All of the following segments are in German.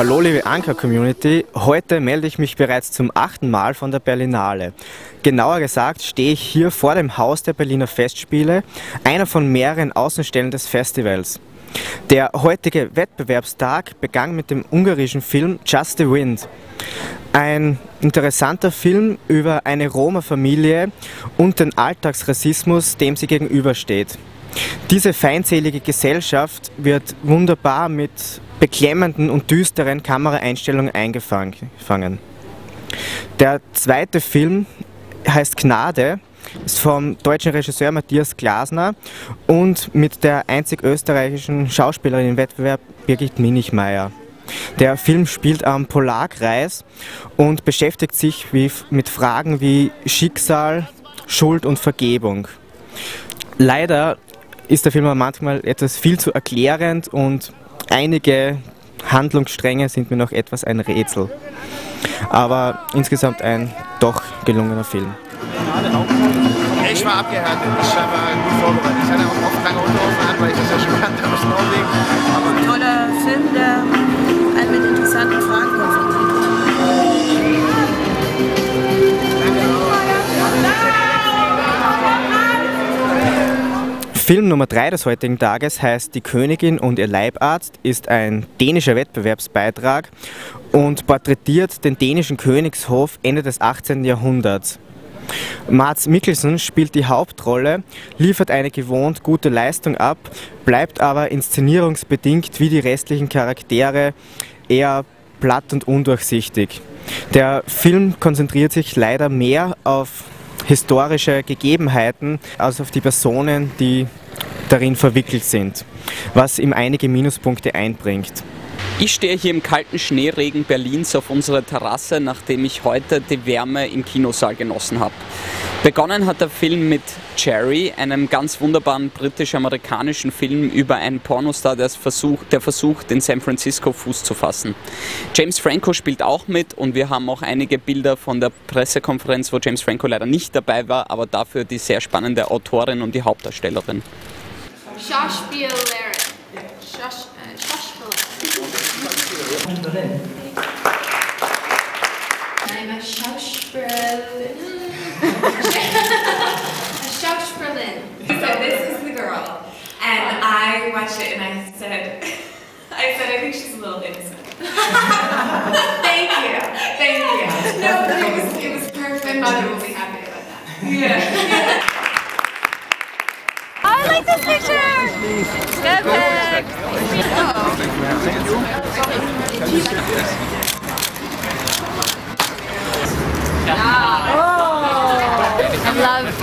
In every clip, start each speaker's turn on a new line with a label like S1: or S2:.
S1: Hallo liebe Anker-Community, heute melde ich mich bereits zum achten Mal von der Berlinale. Genauer gesagt stehe ich hier vor dem Haus der Berliner Festspiele, einer von mehreren Außenstellen des Festivals. Der heutige Wettbewerbstag begann mit dem ungarischen Film Just the Wind. Ein interessanter Film über eine Roma-Familie und den Alltagsrassismus, dem sie gegenübersteht. Diese feindselige Gesellschaft wird wunderbar mit beklemmenden und düsteren Kameraeinstellungen eingefangen. Der zweite Film heißt Gnade, ist vom deutschen Regisseur Matthias Glasner und mit der einzig österreichischen Schauspielerin im Wettbewerb Birgit Minichmeier. Der Film spielt am Polarkreis und beschäftigt sich mit Fragen wie Schicksal, Schuld und Vergebung. Leider ist der Film manchmal etwas viel zu erklärend und einige Handlungsstränge sind mir noch etwas ein Rätsel. Aber insgesamt ein doch gelungener Film.
S2: Ich war abgehärtet, ich war gut vorbereitet. Ich hatte auch oft lange Unterhosen an, weil ich das ja schon kannte aus Norwegen.
S3: Toller Film, der
S1: Film Nummer 3 des heutigen Tages heißt Die Königin und ihr Leibarzt, ist ein dänischer Wettbewerbsbeitrag und porträtiert den dänischen Königshof Ende des 18. Jahrhunderts. Mats Mikkelsen spielt die Hauptrolle, liefert eine gewohnt gute Leistung ab, bleibt aber inszenierungsbedingt wie die restlichen Charaktere eher platt und undurchsichtig. Der Film konzentriert sich leider mehr auf historische Gegebenheiten als auf die Personen, die darin verwickelt sind, was ihm einige Minuspunkte einbringt.
S4: Ich stehe hier im kalten Schneeregen Berlins auf unserer Terrasse, nachdem ich heute die Wärme im Kinosaal genossen habe. Begonnen hat der Film mit Cherry, einem ganz wunderbaren britisch-amerikanischen Film über einen Pornostar, der versucht, der versucht, in San Francisco Fuß zu fassen. James Franco spielt auch mit und wir haben auch einige Bilder von der Pressekonferenz, wo James Franco leider nicht dabei war, aber dafür die sehr spannende Autorin und die Hauptdarstellerin.
S5: Schauspielerin. Schaus äh, Schauspielerin. I'm a Schauspielerin. a Schauspielerin.
S6: So this is the girl, and I watched it and I said, I said I think she's a little innocent. thank you, thank you. No, but it was it was perfect. My mother will be happy about that. Yeah.
S3: Oh, I like this picture! Good pick!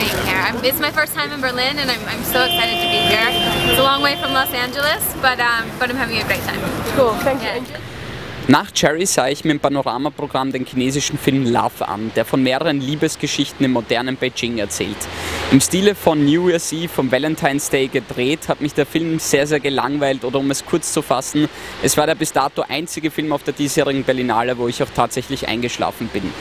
S7: Being here. I'm, it's my first time in Berlin, and I'm, I'm so excited to be here. It's a long way from Los Angeles, but um, but I'm having a great time.
S3: Cool, thank you.
S7: Yeah.
S4: Nach Cherry sah ich mir im Panoramaprogramm den chinesischen Film Love an, der von mehreren Liebesgeschichten im modernen Beijing erzählt. Im Stile von New Year's Eve vom Valentine's Day gedreht, hat mich der Film sehr, sehr gelangweilt oder um es kurz zu fassen, es war der bis dato einzige Film auf der diesjährigen Berlinale, wo ich auch tatsächlich eingeschlafen bin.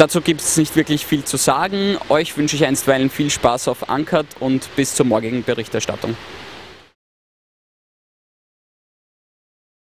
S4: Dazu gibt es nicht wirklich viel zu sagen. Euch wünsche ich einstweilen viel Spaß auf Ankert und bis zur morgigen Berichterstattung.